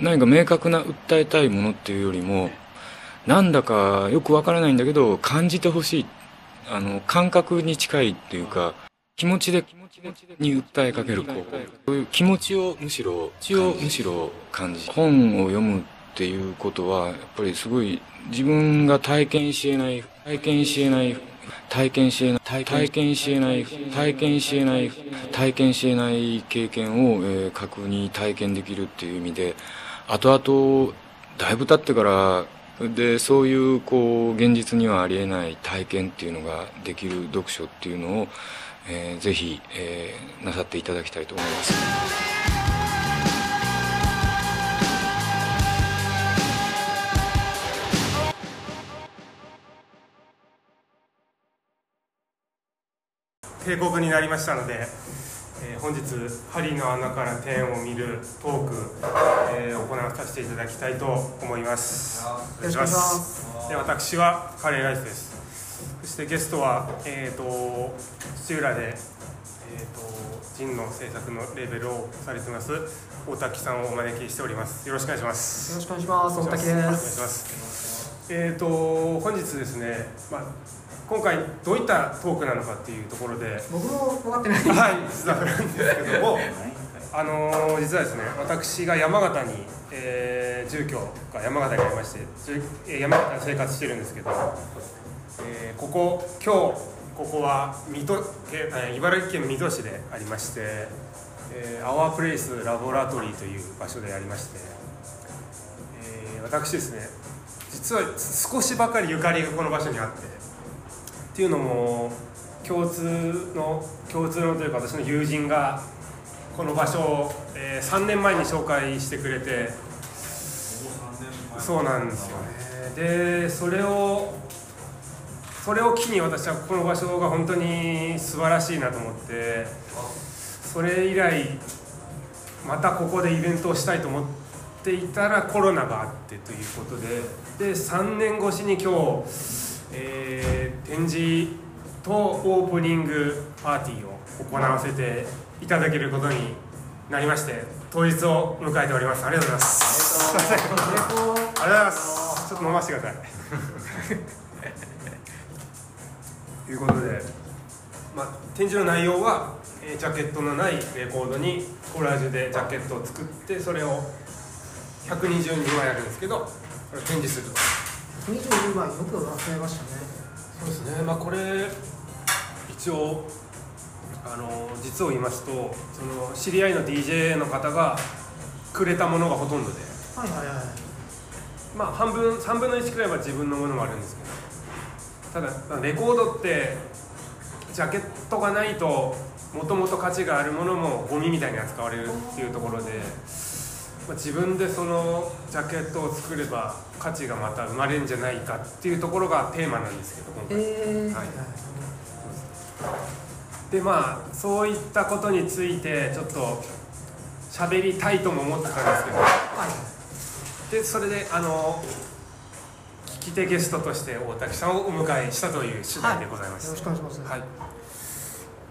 何か明確な訴えたいものっていうよりもなんだかよくわからないんだけど感じてほしい。あの感覚に近いっていうか気持ちで気持ちに訴えかけるこうそういう気持ちをむしろ気をむしろ感じ本を読むっていうことはやっぱりすごい自分が体験しえない体験しえない体験しえない体験しえない体験しえない体験しえない経験を、えー、確認体験できるっていう意味で後々だいぶ経ってからでそういうこう現実にはありえない体験っていうのができる読書っていうのを、えー、ぜひ、えー、なさっていただきたいと思います。帝国になりましたのでえー、本日針の穴から天を見るトーク、えー、行わさせていただきたいと思います。お願いします。で私はカレーライスです。そしてゲストは、えーと、土浦で、えーと、ジンの制作のレベルをされてます大滝さんをお招きしております。よろしくお願いします。よろしくお願いします。大滝です。お願いします。えっ、ー、と本日ですね、まあ今回どういったトークなのかっていうところで。僕も分かってない。はいなんですけども。あのー、実はですね私が山形に、えー、住居が山形にありまして山形で生活してるんですけど、えー、ここ今日ここは水戸茨城県水戸市でありまして、えー、アワープレイスラボラトリーという場所でありまして、えー、私ですね実は少しばかりゆかりがこの場所にあってっていうのも共通の共通のというか私の友人がこの場所を、えー、3年前に紹介してくれてそうなんですよね。でそれをそれを機に私はこの場所が本当に素晴らしいなと思ってそれ以来またここでイベントをしたいと思っていたらコロナがあってということでで3年越しに今日えー、展示とオープニングパーティーを行わせていただけることになりまして当日を迎えております。ありがとうございます。ありがとうございます。ちょっと飲ませてください。ということで、まあ、展示の内容は、えー、ジャケットのないレコードにコラージュでジャケットを作ってそれを122枚あるんですけどそれを展示すると。22枚よく忘れましたね。そうですね。まあこれ一応あの実を言いますとその知り合いの DJ の方がくれたものがほとんどで。はいはいはい。まあ半分3分の1くらいは自分のものもあるんですけど。ただレコードってジャケットがないともともと価値があるものもゴミみたいに扱われるっていうところで。まあ、自分でそのジャケットを作れば価値がまた生まれるんじゃないかっていうところがテーマなんですけど今回、えー、はい、でまあそういったことについてちょっと喋りたいとも思ってたんですけど、はい、でそれであの聞き手ゲストとして大滝さんをお迎えしたという次第でございます、はい、よろしくお願いします。はい。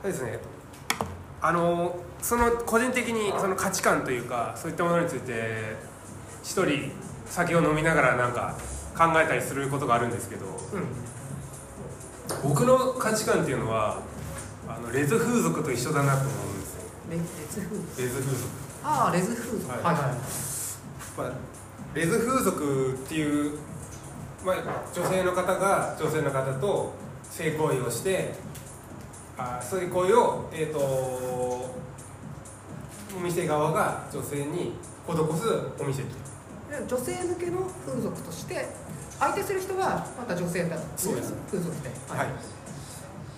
ですね。あのその個人的にその価値観というかそういったものについて一人酒を飲みながらなんか考えたりすることがあるんですけど、うん、僕の価値観っていうのはあのレズ風俗と一緒だなと思うんですよ。レズ風俗？レズ風俗。ああレズ風俗。はい、はいはい。まあ、レズ風俗っていう、まあ、女性の方が女性の方と性行為をしてあそういう行為を、えーと、お店側が女性に施すお店女性向けの風俗として相手する人はまた女性だそうです。風俗ではい、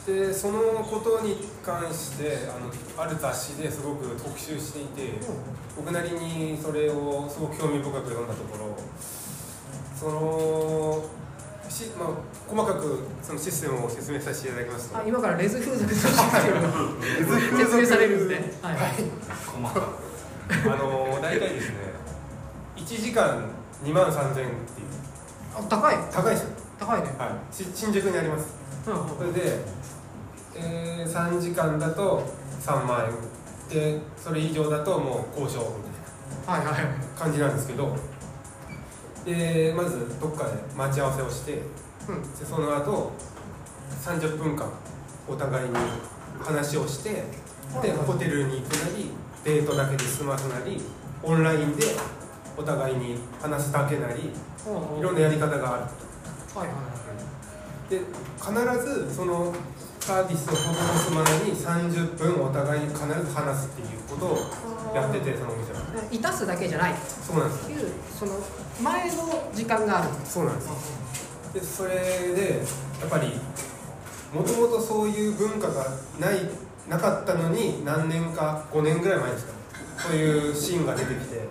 でそのことに関してあのある雑誌ですごく特集していて、うん、僕なりにそれをすごく興味深く読んだところそのし、まあ、細かくそのシステムを説明させていただきますと。あ今からレズ風俗とシステムが説明されるんで、ね、はい、はい、細かく。あの大体ですね1時間2万3000円っていう。あ高い。高いです。よ高いね、はい、新宿にあります、うん、それで、えー、3時間だと3万円。でそれ以上だともう交渉みたいなはいはい。感じなんですけどでまずどっかで待ち合わせをしてその後30分間お互いに話をしてでホテルに行くなりデートだけで済ますなりオンラインでお互いに話すだけなりいろんなやり方がある。はいはいはい。で必ずそのサービスをほぼ済まないに30分お互いに必ず話すっていうことをやっててそのお店は。うんいたすだけじゃない。そうなんですいうその前の時間がある。そうなんですでそれでやっぱりもともとそういう文化がないなかったのに何年か5年ぐらい前ですかね。そういうシーンが出てきて。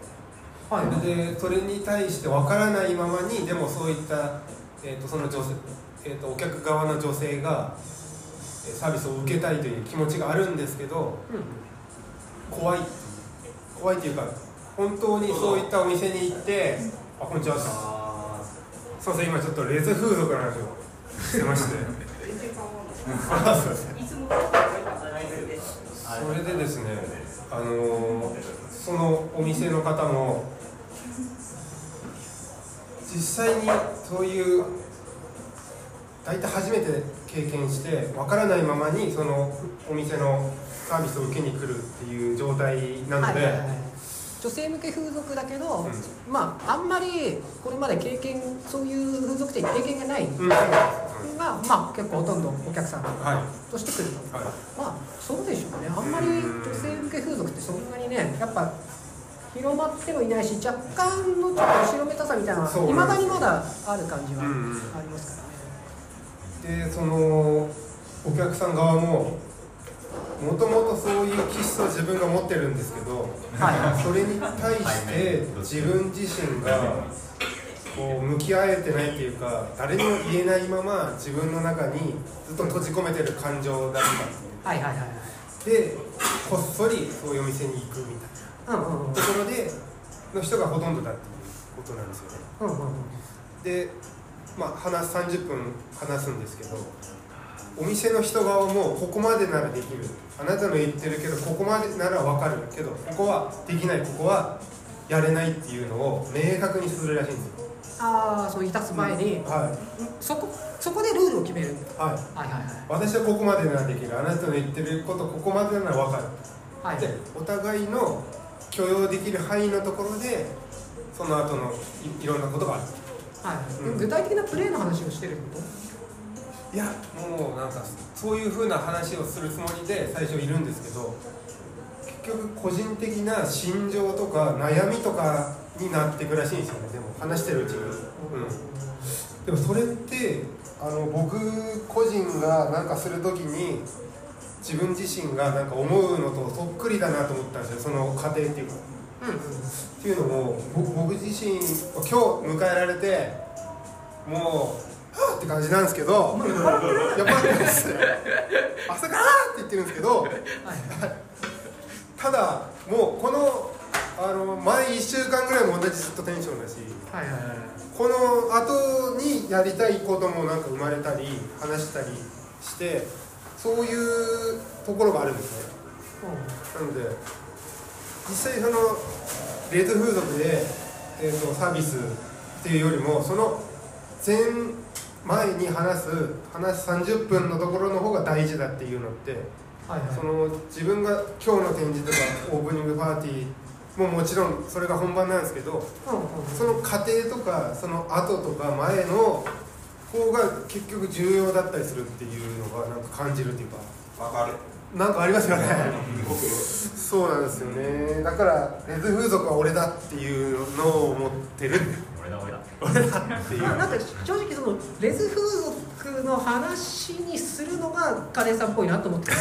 はい。でそれに対して分からないままにでもそういった、えー、とその女性、えー、とお客側の女性がえーサービスを受けたいという気持ちがあるんですけどうん。怖い怖いっていうか本当にそういったお店に行って「あこんにちは」すいません今ちょっとレズ風俗の話をしてまして。それでですねあのーそのお店の方も実際にそういう大体初めて経験してわからないままにそのお店のサービスを受けに来るっていう状態なので、はいはいはい。女性向け風俗だけど、うまああんまりこれまで経験そういう風俗店に経験がない。うん。が、まあ結構ほとんどお客さんはい。として来ると、はい。まあそうでしょうね。あんまり女性向け風俗ってそんなにねやっぱ広まってもいないし若干のちょっと後ろめたさみたいなのはいまだにまだある感じはありますから。ね、でそのお客さん側ももともとそういう気質を自分が持ってるんですけどはい。それに対して自分自身がこう向き合えてないっていうか誰にも言えないまま自分の中にずっと閉じ込めてる感情だったっていうはいはいはいはい。でこっそりそういうお店に行くみたいうんうんうん。なところでの人がほとんどだっていうことなんですよね。うんうんうん。でまあ話す30分話すんですけどお店の人側もここまでならできる。あなたの言ってるけどここまでなら分かるけどここはできないここはやれないっていうのを明確にするらしいんですよ。ああそういたす前に、はそこそこでルールを決める。はい、はいはいはい。私はここまでならできる。あなたの言ってることここまでなら分かる。はい。でお互いの許容できる範囲のところでその後のいいろんなことがあるはい。うん。具体的なプレーの話をしてるこいやもうなんかそういうふうな話をするつもりで最初いるんですけど結局個人的な心情とか悩みとかになっていくらしいんですよね。でも話してるうちに、うん、でもそれってあの僕個人がなんかする時に自分自身がなんか思うのとそっくりだなと思ったんですよ。その過程っていうかっていうのも僕僕自身今日迎えられてもうはぁって感じなんですけどやっぱりです朝からって言ってるんですけどはいただもうこのあの前1週間ぐらいも同じずっとテンションだしはいはいはいこの後にやりたいこともなんか生まれたり話したりしてそういうところがあるんですね。なので実際そのレート風俗で、えー、とサービスっていうよりもその前前に話す話す30分のところの方が大事だっていうのってはいはい。その自分が今日の展示とかオープニングパーティーももちろんそれが本番なんですけどうんうん。その過程とかその後とか前の方が結局重要だったりするっていうのがなんか感じるっていうか。わかるなんかありますよね。そうなんですよね。だからレズ風俗は俺だっていうのを思ってる。俺だ俺だ。俺だっていう。まあなんか正直そのレズ風俗の話にするのがカレーさんっぽいなと思って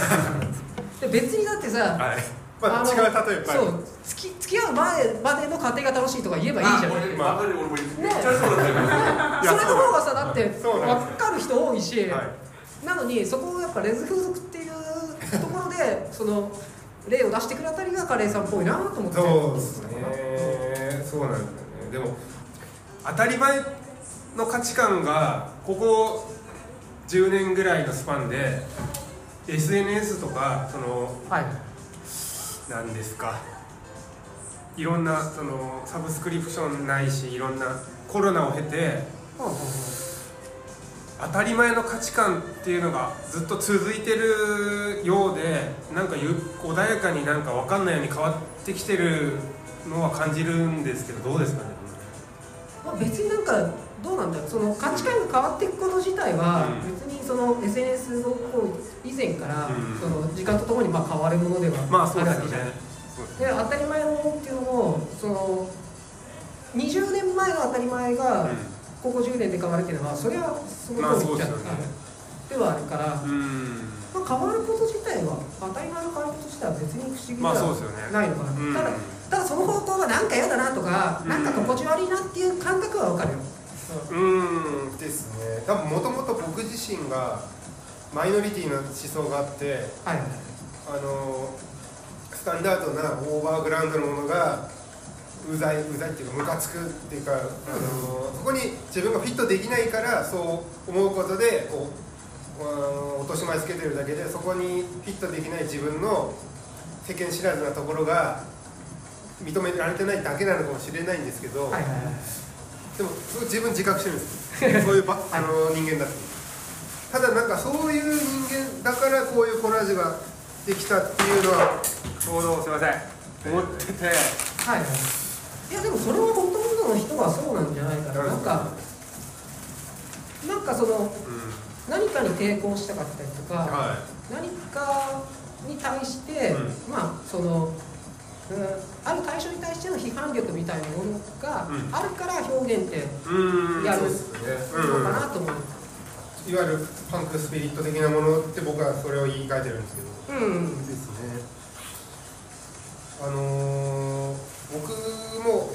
で別にだってさはい。まあの違う例えばそう付き付き合う前までの過程が楽しいとか言えばいいじゃん俺わかる俺もめっねちゃそうだっそれの方がさだって分かる人多いし、はい。なのにそこをやっぱレズ風俗でその例を出してくるあたりがカレーさんっぽいなと思って。そうですね。そうなんですよね。でも当たり前の価値観がここ10年ぐらいのスパンで SNS とかそのはい。なんですか。いろんなそのサブスクリプションないしいろんなコロナを経てほうほうほう当たり前の価値観っていうのがずっと続いてるようでなんかゆ穏やかになんか分かんないように変わってきてるのは感じるんですけどどうですかね？まあ、別になんかどうなんだろう。その価値観が変わっていくこと自体はうん。別にその SNS の以前からうん。その時間とともにまあ変わるものではまあるわけじゃん。ですよね。そうで当たり前のものっていうのもその20年前の当たり前がここ10年で変わるっていうのはそれはそのまあ通りじゃんそうですよね。ではあるから、まあ、変わること自体は当たり前の変わること自体は別に不思議ではないのかな、うん。ただただその方向がなんか嫌だなとか、うん。なんか心地悪いなっていう感覚は分かるよ、うん。ですね。多分もともと僕自身がマイノリティの思想があってはいはい。あのスタンダードなオーバーグラウンドのものがうざいうざいっていうかムカつくっていうか、あのそこに自分がフィットできないからそう思うことでこうあの落とし前つけてるだけでそこにフィットできない自分の世間知らずなところが認められてないだけなのかもしれないんですけど、はいはいはい。でもすごい自分自覚してるんです。よそういうば あの人間だってただなんかそういう人間だからこういうコラージュができたっていうのはちょうどすいません。思っててはいはいいやでもそれはほとんどの人はそうなんじゃないかな。なんかなんかそのうん。何かに抵抗したかったりとか、は何かに対して、うまあその、うん、ある対象に対しての批判力みたいなものがうん。あるから表現ってやるそうですね。のかなと思う、いわゆるパンクスピリット的なものって僕はそれを言い換えてるんですけど。うん。ですね。あのー僕も、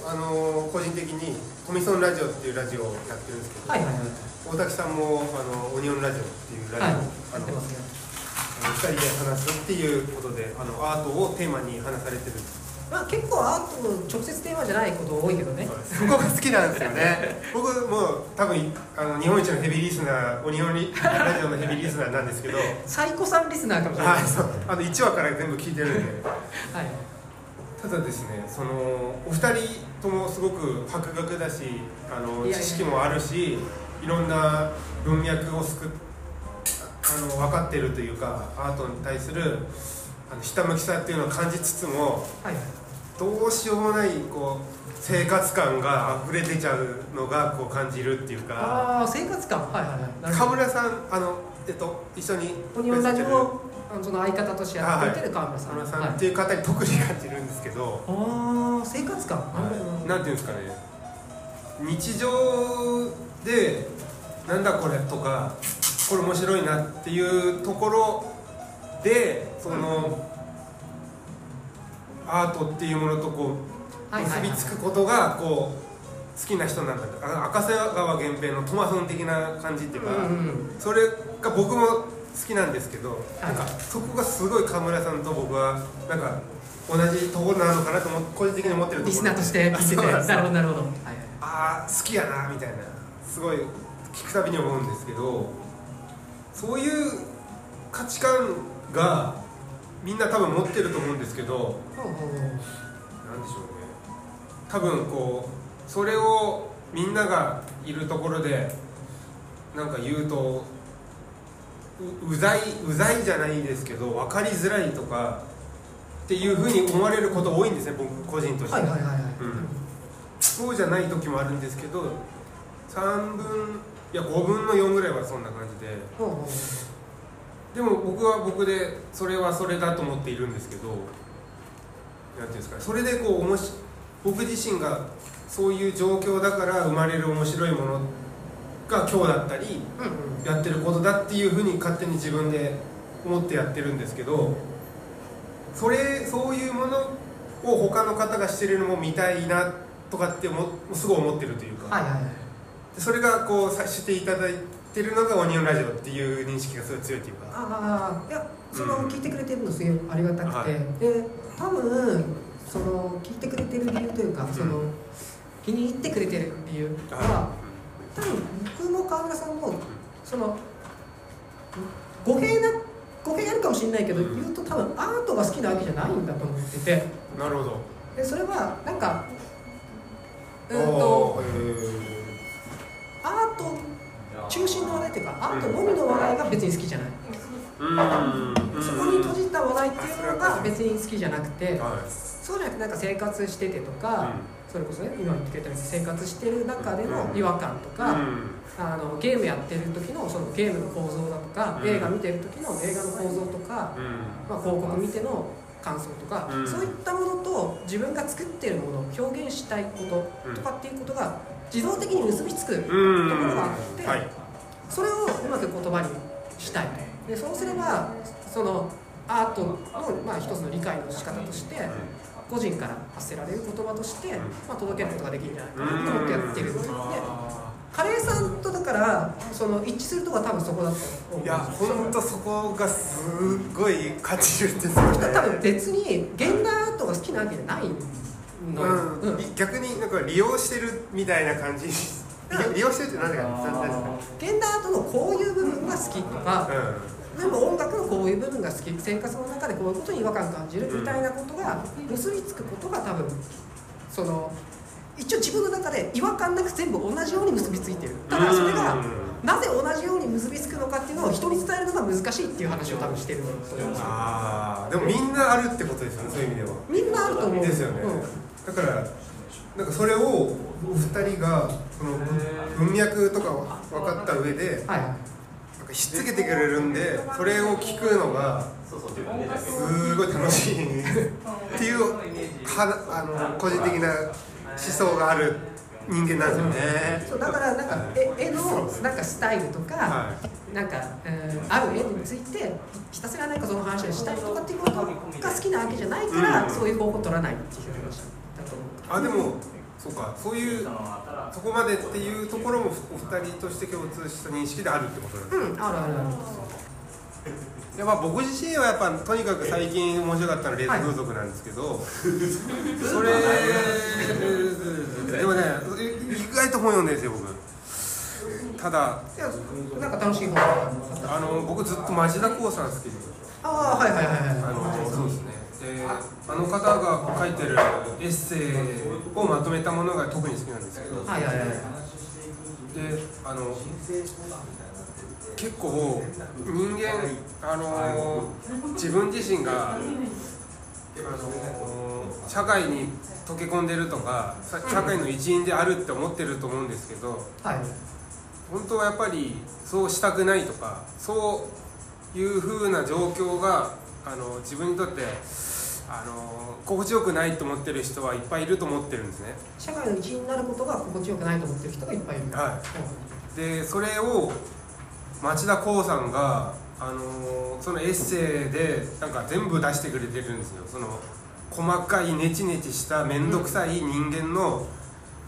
あのー個人的にトミソンラジオっていうラジオをやってるんですけど、はいはいはい。大滝さんもあのオニオンラジオっていうラはい。ジオ、あのやってますねあの2人で話すっていうことであのアートをテーマに話されてる。まあ結構アートの直接テーマじゃないこと多いけどね。そこが好きなんですよね。僕も多分あの日本一のヘビーリスナーオニオンリラジオのヘビーリスナーなんですけどサイコさんリスナーかもしれない、はい。そう。あの1話から全部聞いてるんで。はいただですねそのお二人ともすごく博学だしあの知識もあるしいろんな文脈をすくっあの分かってるというかアートに対するあのひたむきさっていうのを感じつつもはい。はいどうしようもないこう生活感が溢れ出ちゃうのがこう感じるっていうか。ああ生活感。はいはいはい。なるほど。川村さんあの、えっと、一緒にオニオンラジオのあのその相方としてやってる川村さん、川村さんはいっていう方に特に感じるんですけど、ああ生活感、なんていうんですかね。日常でなんだこれとかこれ面白いなっていうところでその、アートっていうものとこうはいはいはい。結びつくことがこう好きな人なんだ。あ赤瀬川源平のトマソン的な感じっていうか、うんうん。それが僕も好きなんですけど、はい。なんかそこがすごい川村さんと僕はなんか同じところなのかなと思個人的に思ってるところ。リスナーとして聞いてて。なるほどなるほど、はいはい。ああ好きやなみたいな。すごい聞くたびに思うんですけどそういう価値観がみんな多分持ってると思うんですけどほうほうほうなんでしょうね。多分こうそれをみんながいるところでなんか言うとううざいうざいじゃないですけど分かりづらいとかっていうふうに思われること多いんですね僕個人として。はいはいはいはい、うん。そうじゃない時もあるんですけど3分いや5分の4ぐらいはそんな感じで。ほうほうほう。でも僕は僕でそれはそれだと思っているんですけどなんていうんですかねそれでこうおもし僕自身がそういう状況だから生まれる面白いものが今日だったりうんうん。やってることだっていうふうに勝手に自分で思ってやってるんですけどそれそういうものを他の方がしてるのも見たいなとかってもすごい思ってるというか、はいはいはい。でそれがこうさしていただいてるのがオニオンラジオっていう認識がすごい強いというか。ああいやその、うん聞いてくれてるのすごいありがたくて、はい。で多分その聞いてくれてる理由というか、んその気に入ってくれてる理由は、は多分僕も川村さんもその語弊な語弊あるかもしれないけど、うん。言うと多分アートが好きなわけじゃないんだと思ってて。いなるほど。でそれはなんかうんおとアート中心の話題っていうかアートのみの話題が別に好きじゃない、ーうん。そこに閉じた話題っていうのが別に好きじゃなくてはそうじゃなくてなんか生活しててとか、それこそね今言ってくれたように生活してる中での違和感といか、うん。あのゲームやってる時のそのゲームの構造だとか、うん。映画見てる時の映画の構造とか、うん。まあ、広告見ての感想とか、うん。そういったものと自分が作ってるもの表現したいこととかっていうことが自動的に結びつくとこうんろがあって、はい。それをうまく言葉にしたい。でそうすればそのアートの、まあ、一つの理解の仕方として個人から発せられる言葉として、まあ、届けることができるんじゃないかなと思ってやってるんでカレーさんとだからその一致するとこは多分そこだと思うんいや本当そこがすごい感じるんですよね。多分別に現代アートが好きなわけじゃないのよ、うん。うん。逆になんか利用してるみたいな感じ。利用利用してるって何ですか。現代アートのこういう部分が好きとか、でも音楽のこういう部分が好き生活の中でこういうことに違和感感じるみたいなことが結びつくことが多分その一応自分の中で違和感なく全部同じように結びついてるただそれがなぜ同じように結びつくのかっていうのを人に伝えるのが難しいっていう話を多分してると思うんですよああでもみん。なあるってことですよねそういう意味ではみんなあると思うですよね、うんだからなんかそれをお二人がその文脈とかを分かった上ではいかしつけてくれるんでそれを聞くのがすごい楽しいっていうはあの個人的な思想がある人間なんですよね。そうだからなんか絵絵のなんかスタイルとか、はなんか、うんある絵についてひたすらなんかその話をしたいとかっていうことが好きなわけじゃないから、うん。そういう方法を取らないっていう話だと思う。あでもそうかそういうそこまでっていうところもお二人として共通した認識であるってことなんですね。うんあるある。あるいやまあ僕自身はやっぱとにかく最近面白かったのはレーズ風俗なんですけど、それ でもね意外と本読んでるんですよ僕。ただいやなんか楽しい方法がああの僕ずっと町田光さん好きで。ああはいはいはいはい。あのそうですねであの方が書いてるエッセイをまとめたものが特に好きなんですけど。はいはいはいであの結構人間あの自分自身があの社会に溶け込んでるとかさ社会の一員であるって思ってると思うんですけど。はい。本当はやっぱりそうしたくないとかそういう風な状況があの自分にとってあの心地よくないと思ってる人はいっぱいいると思ってるんですね。社会の一員になることが心地よくないと思ってる人がいっぱいいる。はい。でそれを町田光さんが、あのーそのエッセイでなんか全部出してくれてるんですよ。その細かいネチネチした面倒くさい人間の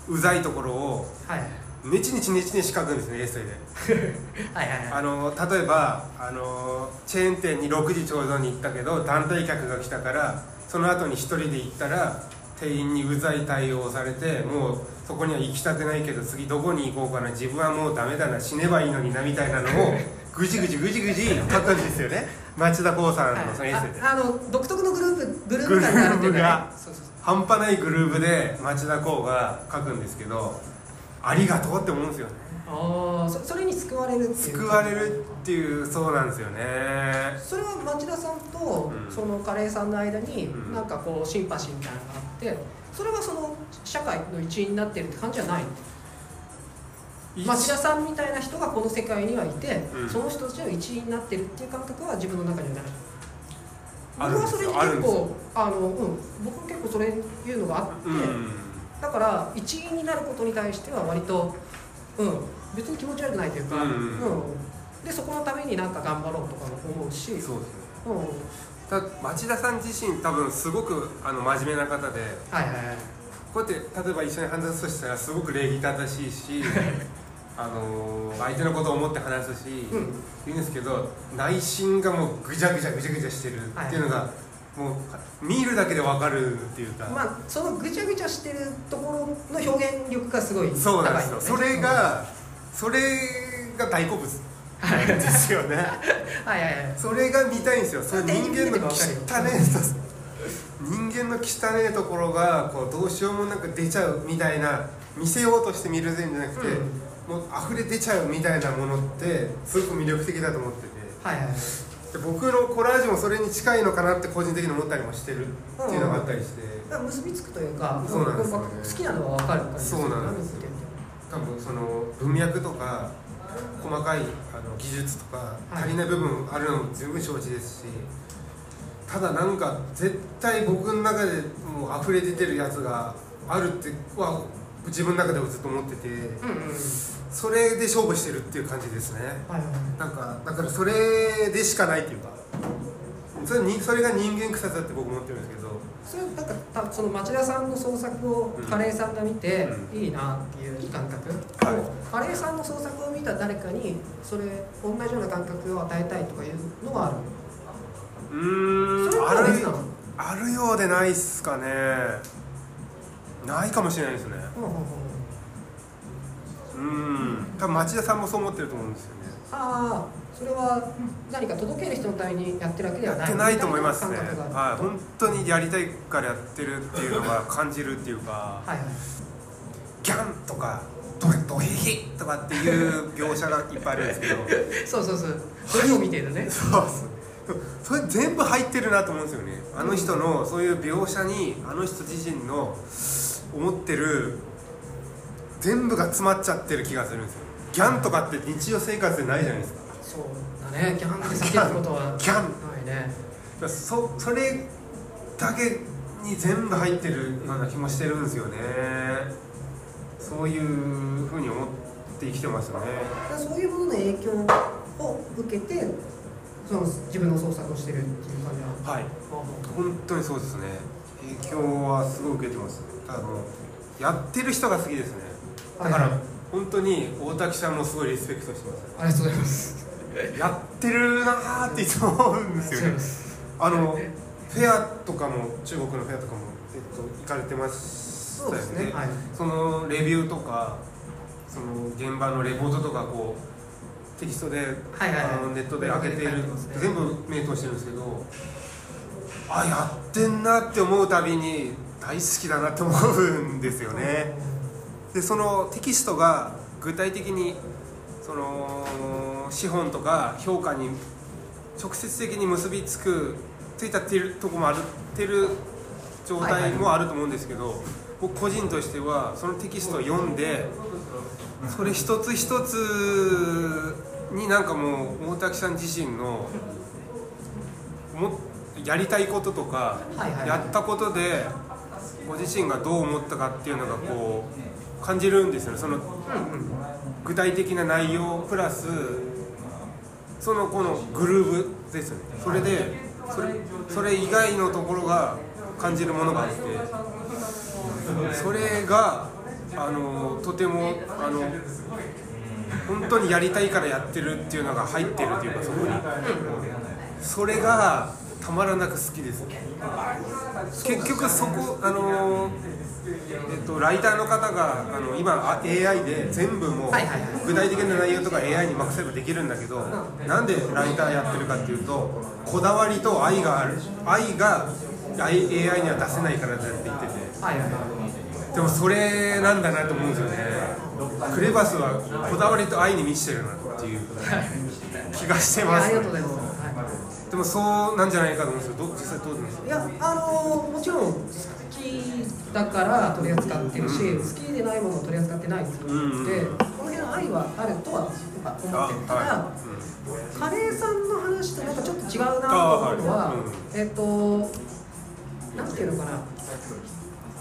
うざいところをはい。ネチネチネチネチ書くんですねエッセイで。はいはいはい。あのー例えば、あのーチェーン店に6時ちょうどに行ったけど団体客が来たからその後に1人で行ったら店員にうざい対応をされてもうそこには行きたくないけど次どこに行こうかな自分はもうダメだな死ねばいいのになみたいなのを ぐじぐじぐじぐじ書くんですよね。町田光さんのそのエッセイでああの独特のグループグループ感があるっていうか、ね。グループが、そうそうそう。半端ないグループで町田光が書くんですけどありがとうって思うんですよねああそそれに救われるっていう。救われるっていうそうなんですよね。それは町田さんと、うん。そのカレーさんの間に、うん。なんかこうシンパシーみたいなのがあってそれはその社会の一員になってるって感じじゃない町田さんみたいな人がこの世界にはいて、うん。その人たちの一員になってるっていう感覚は自分の中にはない。僕はそれに結構あの、うん、僕は結構それいうのがあって、うん。だから一員になることに対しては割と、うん、別に気持ち悪くないというか、うんうんでそこのためになんか頑張ろうとかも思うし、そうですねうん、た町田さん自身多分すごくあの真面目な方ではいはいはい。こうやって例えば一緒に話すとしたらすごく礼儀正しいし あの相手のことを思って話すし、うん。言うんですけど内心がもうぐちゃぐちゃぐちゃぐちゃしてるっていうのが、もう見るだけで分かるっていうか、まあそのぐちゃぐちゃしてるところの表現力がすごい高いそうなんですよ、ねそれがそれが大好物。ですよね。はいはいはい。それが見たいんですよ。それ人間の汚い人人間の汚いところがこうどうしようもなく出ちゃうみたいな見せようとして見るんじゃなくて、もう溢れ出ちゃうみたいなものってすごく魅力的だと思ってて。はいはいはい。で僕のコラージュもそれに近いのかなって個人的に思ったりもしてるっていうのがあったりして、だから結びつくというかそうなんですよね。好きなのは分かる感じですそうなんですよ多分その文脈とか細かいあの技術とかはい。足りない部分あるのも十分承知ですし、ただなんか絶対僕の中でもう溢れ出てるやつがあるっては自分の中でもずっと思っててそれで勝負してるっていう感じですね。なんかだからそれでしかないっていうかそれにそれが人間臭さって僕思ってるんですけどそれなんかたその町田さんの創作をうん。カレーさんが見て、ういいなっていう感覚、はい。をカレーさんの創作を見た誰かにそれ同じような感覚を与えたいとかいうのがある？うーん。それはある別なの？あるようでないっすかね。ないかもしれないですね。うんうんうんうん。多分町田さんもそう思ってると思うんですよね。ああそれは何か届ける人のためにやってるわけではない。やってないと思いますね。はい本当にやりたいからやってるっていうのが感じるっていうかはいはい。ギャンとかドドヘヘとかっていう描写がいっぱいあるんですけど。そうそうそう。それを見てるね。そうそれ全部入ってるなと思うんですよね。あの人のそういう描写にあの人自身の思ってる全部が詰まっちゃってる気がするんですよ。ギャンとかって日常生活でないじゃないですかそうだね。ギャンって叫ぶことはギャンないね。だからそそれだけに全部入ってるような気もしてるんですよね。そういうふうに思って生きてますよね。そういうものの影響を受けてその自分の創作をしてるっていう感じなの？はい。本当にそうですね。影響はすごい受けてます。ただもうやってる人が好きですね。だから、本当に大滝さんもすごいリスペクトしてます。ありがとうございますやってるなーっていつも思うんですよね。あのフェアとかも中国のフェアとかも、えっと、行かれてましたそうよねですね。はい。そのレビューとかその現場のレポートとかこうテキストで、はいはいはい。あのネットで上げている、ね。全部目通してるんですけどあやってんなって思うたびに大好きだなって思うんですよね。でそのテキストが具体的にその資本とか評価に直接的に結びつくついたってるとこもあるってる状態もあると思うんですけど、僕個人としてはそのテキストを読んでそれ一つ一つになんかもう大滝さん自身のもやりたいこととか、やったことでご自身がどう思ったかっていうのがこう感じるんですよね。その具体的な内容プラスそのこのグルーブですよね。それでそれそれ以外のところが感じるものがあってそれがあのとてもあの本当にやりたいからやってるっていうのが入ってるっていうかそこに。それがたまらなく好きです。結局そこあのえっと、ライターの方があの今あ AI で全部もう具体的な内容とか AI に任せればできるんだけどなんでライターやってるかっていうとこだわりと愛がある。愛が AI には出せないからだって言ってて。でもそれなんだなと思うんですよね。クレバスはこだわりと愛に満ちてるなっていう気がしてます。でもそうなんじゃないかと思うんですけどど実際どうですか？いやあのーもちろん好きだから取り扱ってるし、好きでないものを取り扱ってないっていうので、うん。この辺の愛はあるとはやっぱ思ってるた。だ、はカレーさんの話となんかちょっと違うなと思うのあは、はい。えっ、となんていうのかな。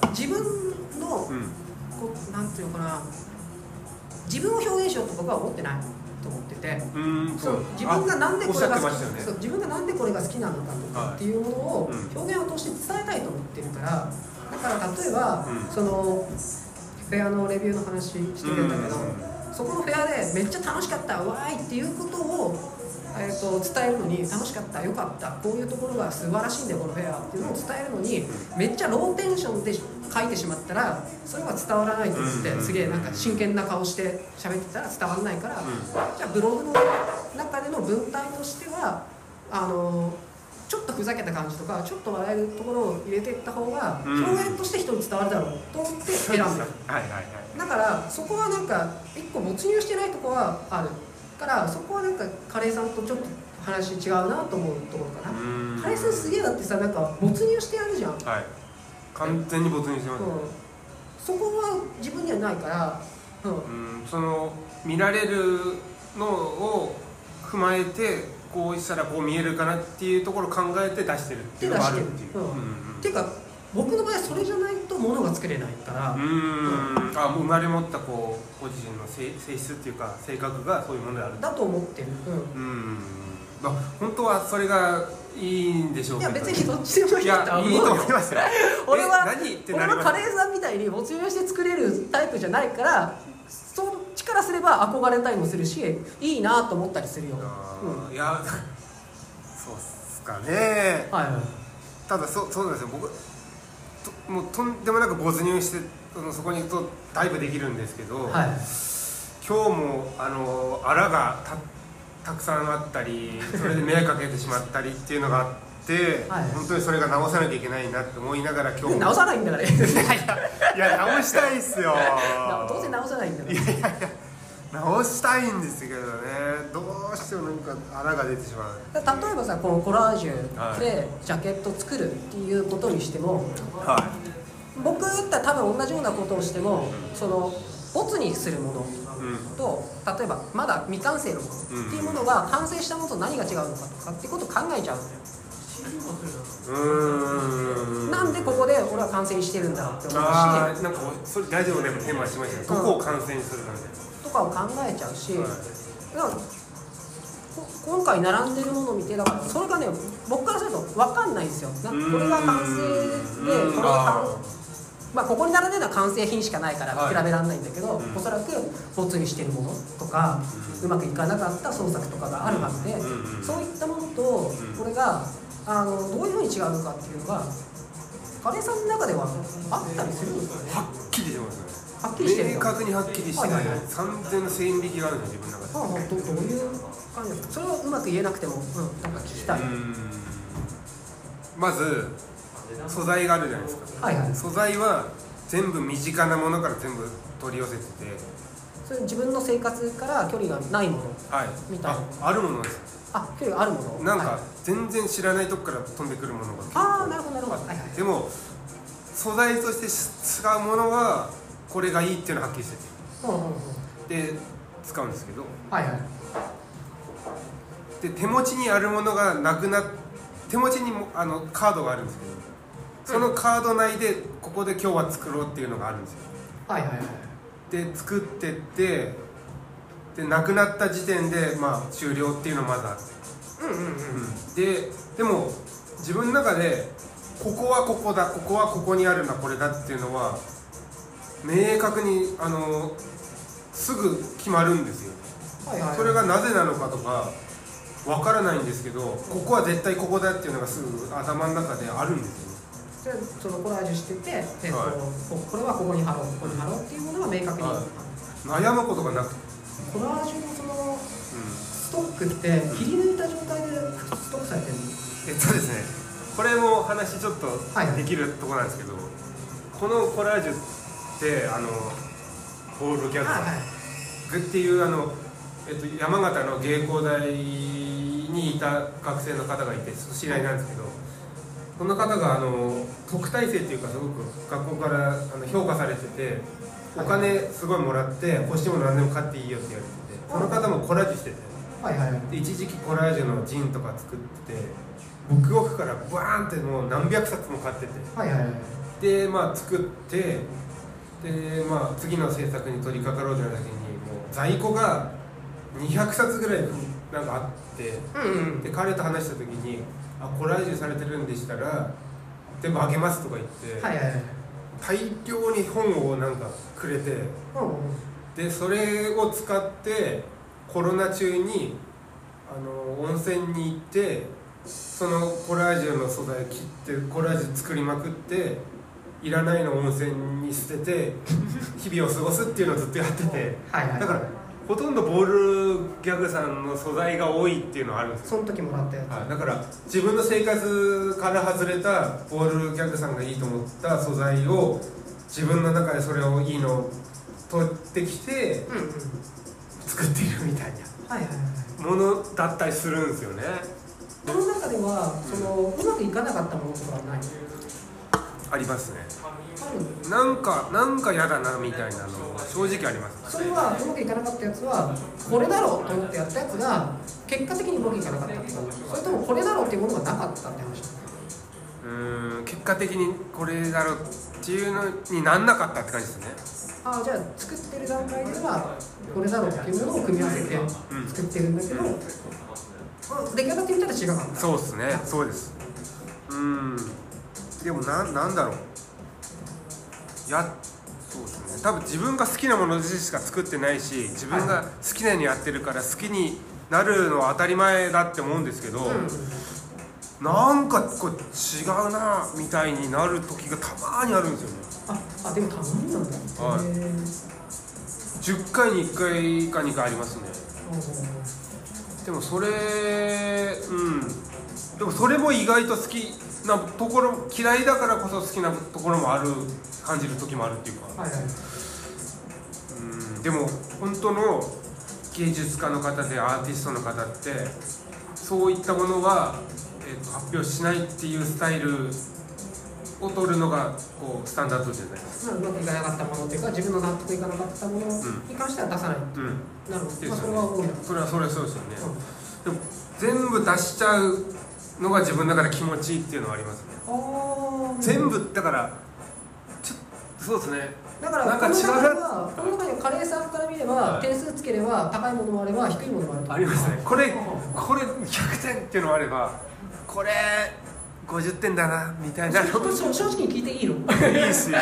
自分の、こうなんていうのかな。自分を表現しようと僕は思ってないと思ってて。そう自分がなんでこれが好き。ね。そう自分がなんでこれが好きなのかとかっていうものを表現を通して伝えたいと思ってるから。だから例えば、うん。そのフェアのレビューの話してくれたけど、うそこのフェアでめっちゃ楽しかったわーいっていうことを、えー、と伝えるのに楽しかったよかったこういうところが素晴らしいんだよこのフェアっていうのを伝えるのにめっちゃローテンションで書いてしまったらそれは伝わらないと思って、うんすげえなんか真剣な顔して喋ってたら伝わらないから、じゃあブログの中での文体としてはあのちょっとふざけた感じとかちょっと笑えるところを入れていった方がうん。表現として人に伝わるだろうと思って選んだ、はいはいはいだからそこはなんか一個没入してないところはあるからそこはなんかカレーさんとちょっと話違うなと思うところかな、うん。カレーさんすげえだってさなんか没入してやるじゃん、うん、はい完全に没入してます、そこは自分にはないから、うん、うん。その見られるのを踏まえてこうしたらこう見えるかなっていうところを考えて出してるっていうのがあるっていう。うん。うんっていうか僕の場合それじゃないと物が作れないから、うんうん。あもう生まれ持ったこうご自身の性性質っていうか性格がそういうものである。だと思ってる、うん。うん。まあ本当はそれがいいんでしょういや別にどっちでもいいいと思います。よ 俺はえ何俺はカレーさんみたいに没入して作れるタイプじゃないからそっちからすれば憧れたりもするしいいなと思ったりするよ、あーいやそうっすかね。はいはい。ただそそうなんですよ。僕ともうとんでもなく没入してそのそこに行くとダイブできるんですけど、はい。今日もあのあらがたたくさんあったりそれで迷惑かけてしまったりっていうのがあって、はい。本当にそれが直さなきゃいけないなって思いながら今日も直さないんだから。いや直したいっすよ。どうせ直さないんだから。いやいやいや直したいんですけどね。どうしてもなんかあらが出てしまう。例えばさこのコラージュでジャケット作るっていうことにしてもは僕だったら多分同じようなことをしてもそのボツにするものと例えばまだ未完成のものっていうものが完成したものと何が違うのかとかっていうことを考えちゃうのよ。うーん。なんでここで俺は完成してるんだろうって思うし。なんかそれ大丈夫ねテーマしましたねどこを完成にするかみたいとかを考えちゃうし、な、だからこ今回並んでるものを見てだからそれがね僕からすると分かんないんですよ。なこれが完成でうん。これがあ完まあここに並んでるのは完成品しかないからはい。比べられないんだけど、うん。おそらく没にしてるものとか、うまくいかなかった創作とかがあるはずで、うんうんそういったものとん。これがあのどういうふうに違うのかっていうのがカレーさんの中ではあったりするんですよね？はっきりしてますね。はっきりしてる明確にはっきりして、はい。はいはい完全の線引きがあるんですよ自分の中で。ああどどういう感じですか？それはうまく言えなくても、うん、なんか聞きたい、まず素材があるじゃないですか。はいはい。素材は全部身近なものから全部取り寄せてて。それ自分の生活から距離がないもの。はい。みたいな。ああるものですあ距離があるもの。なんかはい。全然知らないとこから飛んでくるものがああなるほどなるほど。はい。はいでも素材として違うものはこれがいいっていうのははっきりしてうんうんうん。てで使うんですけど。はいはい。で手持ちにあるものがなくなっ手持ちにもあのカードがあるんですけどそのカード内でここで今日は作ろうっていうのがあるんですよ。はいはいはい。で作ってってでなくなった時点でまあ終了っていうのまずあって。うんうんうんうん。ででも自分の中でここはここだここはここにあるなこれだっていうのは明確にあのすぐ決まるんですよ。はいはい。それがなぜなのかとかわからないんですけどここは絶対ここだっていうのがすぐ頭の中であるんですよそのコラージュしてて、えっとはい。ここれはここに貼ろうここに貼ろうっていうものが明確に、はい。悩むことがなく。て、コラージュのそのうストックって切り抜いた状態でストックされてるのん、えっとですねこれも話ちょっとはい。できるところなんですけど、このコラージュってあのホールキャッはいはい。グっていうあの、えっと、山形の芸工大にいた学生の方がいて知り合いなんですけどその方があの特待生っていうかすごく学校からあの評価されててお金すごいもらって欲しいもの何でも買っていいよって言われててその方もコラージュしててはいはい一時期コラージュのジンとか作っててブックオフからバーンってもう何百冊も買ってて。はいはいはい。でまあ作ってでまあ次の制作に取り掛かろうという時にもう在庫が200冊ぐらいなんかあってうんうん。で彼と話した時に「あコラージュされてるんでしたら全部あげます」とか言って、はいはいはい。大量に本をなんかくれてうでそれを使ってコロナ中にあの温泉に行ってそのコラージュの素材切ってコラージュ作りまくっていらないのを温泉に捨てて 日々を過ごすっていうのをずっとやってて。はいはい。だからほとんどボールギャグさんの素材が多いっていうのはあるんですよ。その時もらったやつ、はい、だから自分の生活から外れたボールギャグさんがいいと思った素材を自分の中でそれをいいのを取ってきてうんうん作っているみたいな。はいはいはい。ものだったりするんですよね。その中ではそのうまくいかなかったものとかはない？ありますね。なんかなんか嫌だなみたいなのは正直あります。それはうまくいかなかったやつはこれだろうと思ってやったやつが結果的にうまくいかなかったってこと。それともこれだろうっていうものがなかったって話。うーん結果的にこれだろうっていうのになんなかったって感じですね。ああじゃあ作ってる段階ではこれだろうっていうものを組み合わせて作ってるんだけど、まあ出来上がってみたら違かった。そうですね。そうです。うんでもなんなんだろう。やそうですね。多分自分が好きなものでしか作ってないし自分が好きなようにやってるから好きになるのは当たり前だって思うんですけど、なんかこう違うなみたいになる時がたまにあるんですよね。ああでもたまになんだ。はい。へえ10回に1回か2回ありますね。でもそれうん。でもそれも意外と好きなところ嫌いだからこそ好きなところもある感じる時もあるっていうか。はいはい。うんでも本当の芸術家の方でアーティストの方ってそういったものは、えーと発表しないっていうスタイルを取るのがこうスタンダードじゃないですか。まあうまくいかなかったものっていうか自分の納得いかなかったものに関しては出さない、うん。なるほど、まあ、それは多いな。それはそれはそうですよね、でも全部出しちゃうのが自分の中で気持ちいいっていうのはありますね。全部だからちょそうですね。だからなんか違うこの中ではこの中でカレーさんから見れば、はい。点数つければ高いものもあれば低いものもあると。ありますね。これうんこれ100点っていうのもあればこれ50点だなみたいな。正直に聞いていいの？いいし正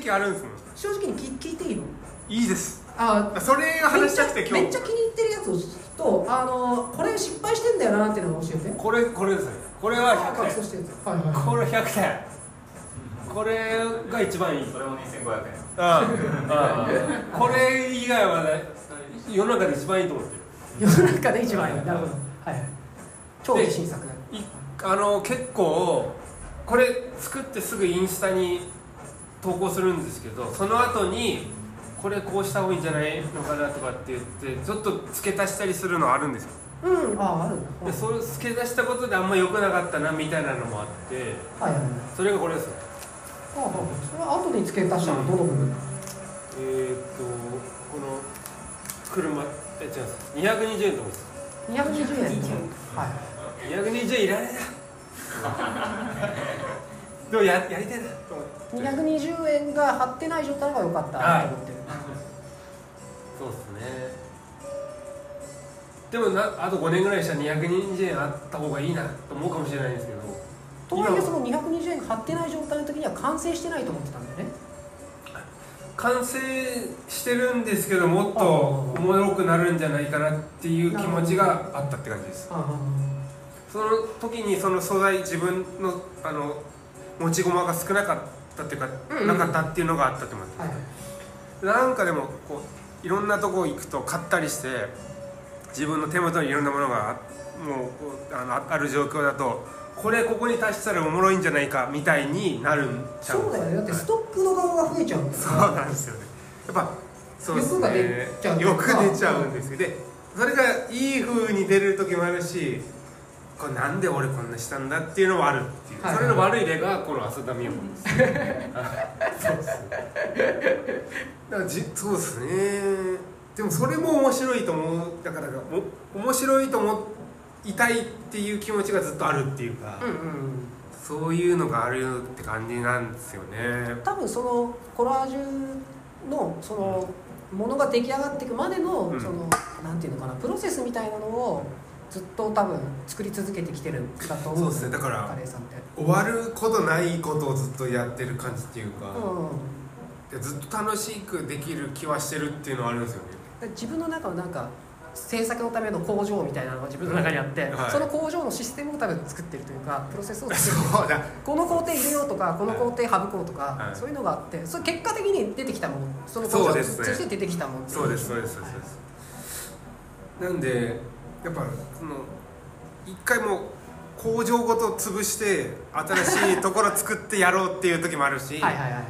直あるんです正直に聞聞いていいの？いいです。あそれが話したくて今日。めっちゃ気に入ってるやつとあのこれ失敗してんだよなっていうのを教えてこれこれですね。これは100あそう点してるやつ。はいはいこれ100点。これが一番いい。それも2500円。うん。うん。これ以外はね世の中で一番いいと思ってる。世の中で一番いい。なるほど。はいはい。超自信作あの結構これ作ってすぐインスタに投稿するんですけどその後にこれこうした方がいいんじゃないのかなとかって言ってちょっと付け足したりするのあるんですよ。うんああある。でそれ付け足したことであんま良くなかったなみたいなのもあってはいそれがこれですよ。ああそれは後に付け足したのどの部分？えー、っとこの車え違うんです220円と思うんです220円。はい。220円いらねえな。でもややりたいな。と思って220円が貼ってない状態が良かった。とはい。思ってるそうですね。でもなあと5年ぐらいしたら220円あった方がいいなと思うかもしれないんですけど。とはいえその220円が貼ってない状態の時には完成してないと思ってたんだよね。完成してるんですけどもっとおもろくなるんじゃないかなっていう気持ちがあったって感じです。あその時にその素材自分のあの持ち駒が少なかったっていうか、うんうんなかったっていうのがあったと思いますあはいはいなんかでもこういろんなとこ行くと買ったりして自分の手元にいろんなものがあもうあのあある状況だとこれここに足したらおもろいんじゃないかみたいになるんちゃそうだよ。ねだってはいストックの側が増えちゃうんだよ。ねそうなんですよね。やっぱそうです欲が出ちゃうね欲出ちゃうんですよ。でそれがいい風に出る時もあるしこれなんで俺こんなしたんだっていうのもあるっていう、はい。それの悪い例がこの浅田美代子です。そうですね。だからじそうですね。でもそれも面白いと思う。だからお面白いと思いたいっていう気持ちがずっとあるっていうか、うんうんそういうのがあるって感じなんですよね。多分そのコラージュのそのものが出来上がっていくまでのうん。そのなんていうのかなプロセスみたいなのをずっと多分作り続けてきてるんだと思うんそうですねだからカレーさんって。終わることないことをずっとやってる感じっていうか、うん。でずっと楽しくできる気はしてるっていうのはあるんですよね。自分の中のなんか制作のための工場みたいなのが自分の中にあって、はい。その工場のシステムを多分作ってるというかプロセスを作ってる。この工程入れようとかこの工程省こうとか、はい。そういうのがあってそれ結果的に出てきたものその工場として出てきたものそうですそうですそうです。なんでやっぱその一回もう工場ごと潰して新しいところ作ってやろうっていう時もあるしはいはいはい。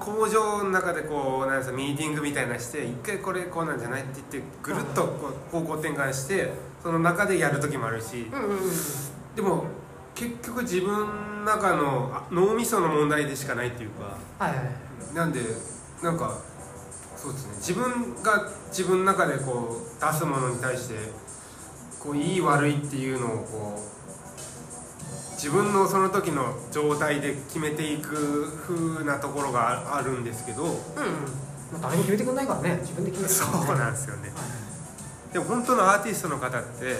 工場の中でこうなんですかミーティングみたいなして一回これこうなんじゃないって言ってぐるっとこう方向転換してその中でやる時もあるし。うんうんうん。でも結局自分の中のあ脳みその問題でしかないっていうか。はいはい。なんでなんかそうですね。自分が自分の中でこう出すものに対してこういい悪いっていうのをこう自分のその時の状態で決めていく風なところがあるんですけどうん。うんまあ、誰も決めてくれないからね。自分で決めてそうからね。なんですよね。はいでも本当のアーティストの方って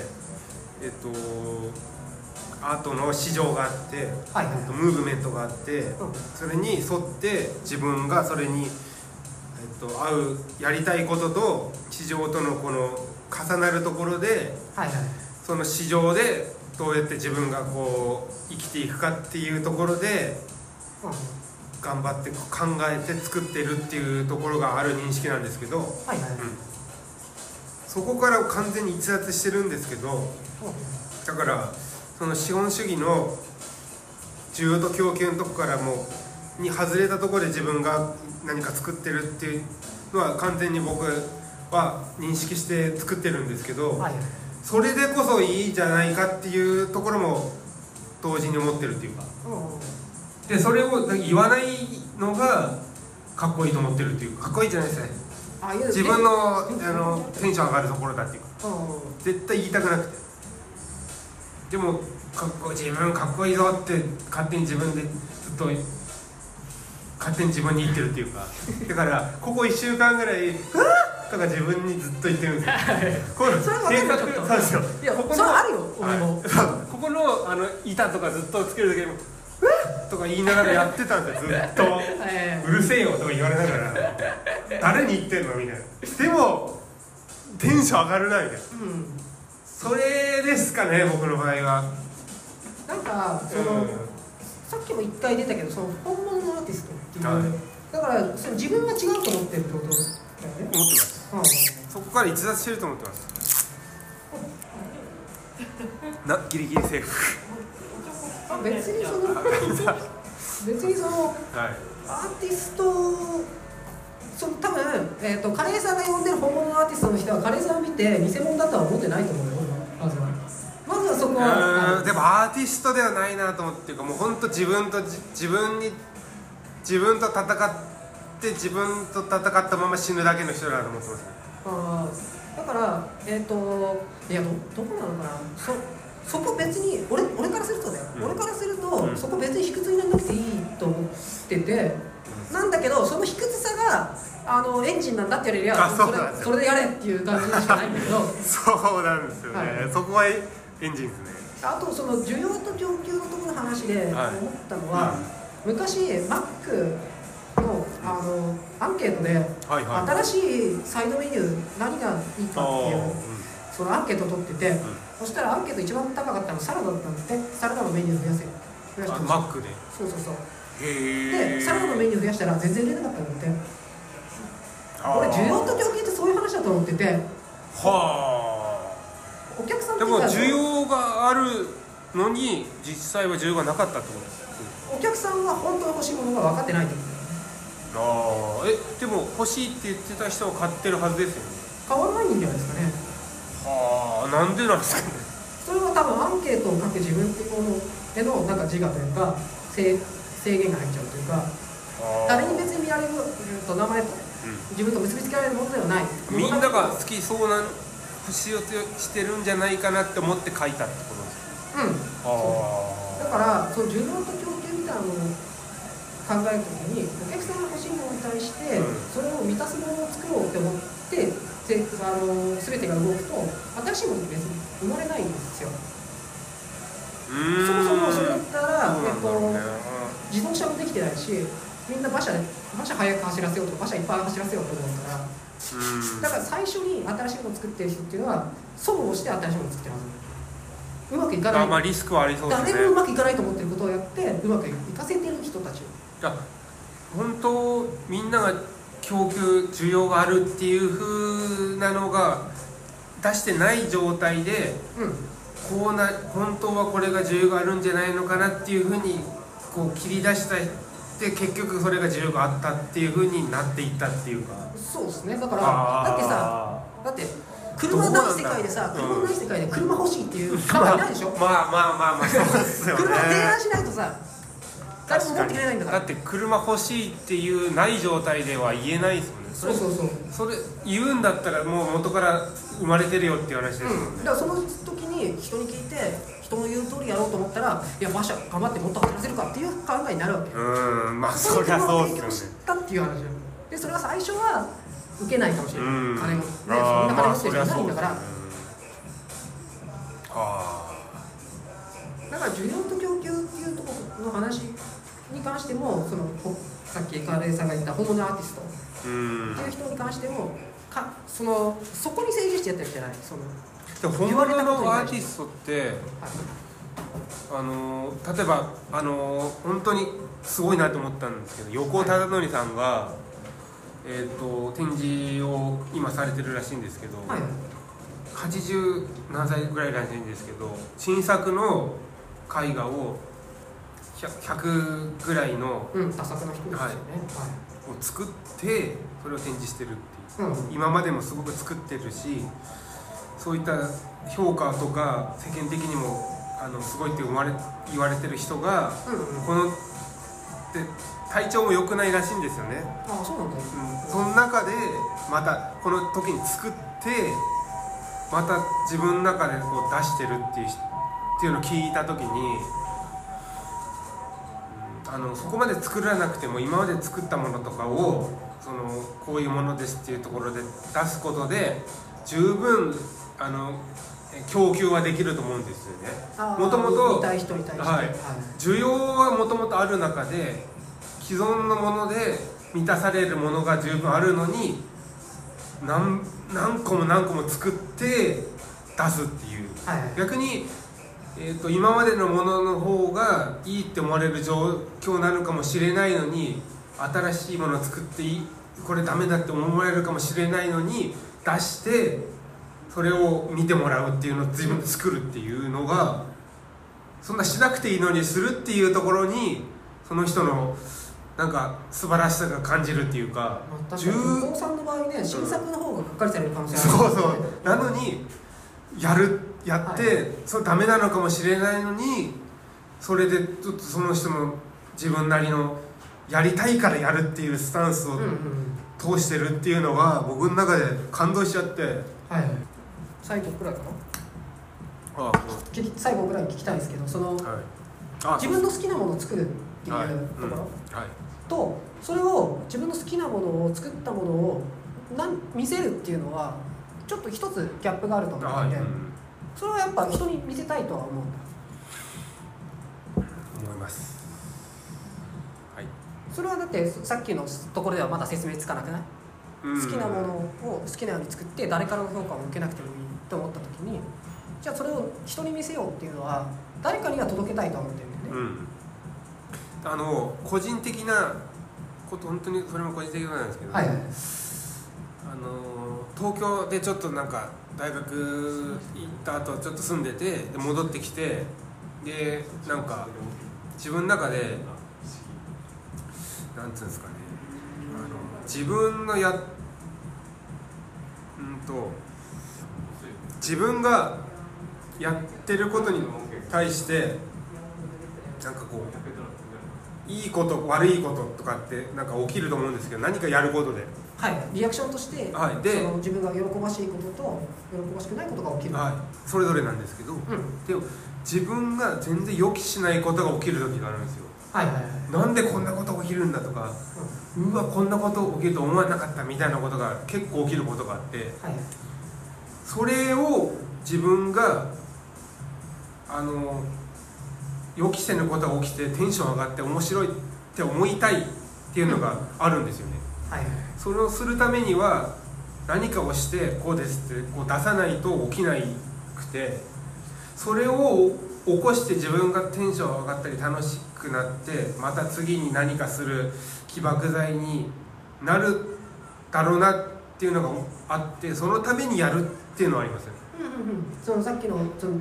えっとアートの市場があってはいはい。えっとムーブメントがあってうん。それに沿って自分がそれに、えっと、合うやりたいことと市場とのこの重なるところではいはい。その市場でどうやって自分がこう生きていくかっていうところでうん頑張って考えて作ってるっていうところがある認識なんですけど、はいはい。はいそこから完全に逸脱してるんですけどうんだからその資本主義の需要と供給のとこからもうに外れたところで自分が何か作ってるっていうのは完全に僕は認識して作ってるんですけど、はいはいそれでこそいいじゃないかっていうところも同時に思ってるっていうか。うんでそれを言わないのがかっこいいと思ってるっていうか。かっこいいじゃないですねあいや自分のあうんのテンション上がるところだっていうか。うん。絶対言いたくなくて。でもかっこ自分かっこいいぞって勝手に自分でずっと勝手に自分に言ってるっていうか。だからここ1週間ぐらい「うわっ!」とか自分にずっと言ってるんですよ。このそうですよ。いやここそあるよ。俺も、ここのあの板とかずっとつける時にも「うわっ!」とか言いながらやってたんでずっと。え うるせえよとか言われながら。誰に言ってんのみたいな。でもテンション上がるなみたいな。ーうん。それですかね僕の場合は。なんかその、うん。さっきも一回出たけどその本物のアーティストっていう、はい。だからその自分が違うと思ってるってこと？思ってます。そこから逸脱してると思ってます。なギリギリセーフ。うん、別にその 別にそのはい。アーティストその多分、えー、とカレーさんが呼んでる本物のアーティストの人はカレーさんを見て偽物だとは思ってないと思うよまずは。まずはそこはうんでもアーティストではないなと思っていうかもう本当自分とじ自分に自分と戦って自分と戦ったまま死ぬだけの人だと思ってます。ねあーだからえっ、といやどどこなのかな。そそこ別に俺俺からするとだよ、うん。俺からすると、うん。そこ別に卑屈にならなくていいと思ってて、なんだけどその卑屈さがあのエンジンなんだって言われりゃあそれそれでやれっていう感じしかないんだけど。そうなんですよね、はい。そこはエンジンですね。あとその需要と供給のところの話で思はい。ったのは、昔マックのあのアンケートで、はいはい。新しいサイドメニュー何がいいかっていうそのアンケートを取ってて、そしたらアンケート一番高かったのサラダだったんでサラダのメニュー増やせ増やしてマックで。そうそうそう。でサラダのメニュー増やしたら全然売れなかったんだって俺需要と供給ってそういう話だと思っててはお客さんあでも需要があるのに実際は需要がなかったってことですお客さんは本当に欲しいものが分かってないってことああえでも欲しいって言ってた人は買ってるはずですよね。買わないんじゃないですかね。はあなんでなんですかね。それは多分アンケートを書く自分ってこのへのなんか自我というか制制限が入っちゃうというか誰に別に見られると名前と自分と結びつけられるものではない。みんなが好きそうな欲しようとしてるんじゃないかなって思って書いたってことですうん。あ。だからその需要と供給みたいなのを考えるときにお客さんが欲しいものに対して、うんそれを満たすものを作ろうって思ってぜあの全てが動くと新しいものって別に生まれないんですよ。そもそもそれだったら、えっと自動車もできてないしみんな馬車で馬車速く走らせようとか馬車いっぱい走らせようと思うから。うん。だから最初に新しいものを作ってる人っていうのは損をして新しいものを作ってるはず。うまくいかない。あまあリスクはありそうですね。誰もうまくいかないと思ってることをやってうまくいかせてる人たち本当みんなが供給需要があるっていう風なのが出してない状態でうん。こうな本当はこれが需要があるんじゃないのかなっていう風にこう切り出したで結局それが需要があったっていう風になっていったっていうか。そうですね。だからだってさだって車ない世界でさ車ない世界で車欲しいっていう人はいないでしょ？まあまあまあまあそうですよね。車提案しないとさ誰も持ってくれないんだからだって車欲しいっていうない状態では言えないですもんねそうそうそうそれ言うんだったらもう元から生まれてるよっていう話ですもんうん、ねだからその時に人に聞いて人の言う通りやろうと思ったらいや馬車頑張ってもっと働かせるかっていう考えになるわけうんまあそりゃそう提供しですよね。たっていう話よでそれは最初は受けないかもしれない、うん金もねそんな金持ってる人いないんだから、まあだから需要と供給っていうところの話に関してもそのほさっきカレーさんが言った本物アーティスト。っていう人に関してもかそのそこに制限してやってるわけじゃない。その、本物のアーティストってはい。あの例えばあの本当にすごいなと思ったんですけど横尾忠則さんが、えー、と展示を今されてるらしいんですけど、はい。80何歳ぐらいらしいんですけど新作の絵画を 100, 100ぐらいのうん、多作な人ですよね、はい。を作ってそれを展示してるっていう。はいうん。今までもすごく作ってるしそういった評価とか世間的にもあのすごいって言われ言われてる人がうんうん、こので体調も良くないらしいんですよね、ああそうなんだ。うん、その中でまたこの時に作ってまた自分の中でこう出してるっていうっていうのを聞いた時に、うんあのそこまで作らなくても今まで作ったものとかをそのこういうものですっていうところで出すことで十分あのえ供給はできると思うんですよね。もともと需要はもともとある中で既存のもので満たされるものが十分あるのに何何個も何個も作って出すっていう。はいはい。逆に、えー、と今までのものの方がいいって思われる状況なのかもしれないのに新しいものを作っていいこれダメだって思われるかもしれないのに出してそれを見てもらうっていうのを自分で作るっていうのがそんなしなくていいのにするっていうところにその人のなんか素晴らしさが感じるっていうかまあ確かに十向こうさんの場合ね新作の方ががっかりされる可能性ある。そうそう。なのにやるやって、はそれダメなのかもしれないのにそれでちょっとその人の自分なりのやりたいからやるっていうスタンスをうんうん。うん通してるっていうのが僕の中で感動しちゃって。はい。はい最後くらいかな？あ聞き最後ぐらいに聞きたいんですけどそのはい。あ自分の好きなものを作るっていうはいところ、うん。はい。とそれを自分の好きなものを作ったものをなん見せるっていうのはちょっと一つギャップがあると思ってて、はい、うんそれはやっぱ人に見せたいとは思うんだ。思います。はい、それはだってさっきのところではまだ説明つかなくない、うん。好きなものを好きなように作って誰からの評価を受けなくてもいいと思った時にじゃあそれを人に見せようっていうのは誰かには届けたいとは思ってるんだよね、うん、あの個人的なこと本当にそれも個人的なんですけど、はいはい。あの東京でちょっとなんか大学行った後ちょっと住んでてで戻ってきてでなんか自分の中でなんつうんですかねあの自分のやうんと自分がやってることに対してなんかこういいこと悪いこととかってなんか起きると思うんですけど何かやることで。はい、リアクションとして、はい。でその自分が喜ばしいことと喜ばしくないことが起きる、はい、それぞれなんですけど、うん、でも自分が全然予期しないことが起きる時があるんですよ。はいはいはい。なんでこんなこと起きるんだとかうわこんなこと起きると思わなかったみたいなことが結構起きることがあってはい。それを自分があの予期せぬことが起きてテンション上がって面白いって思いたいっていうのがあるんですよね。はいはいそれをするためには何かをしてこうですってこう出さないと起きないくてそれを起こして自分がテンション上がったり楽しくなってまた次に何かする起爆剤になるだろうなっていうのがあってそのためにやるっていうのはありますよねうん。うんうんそのさっきのその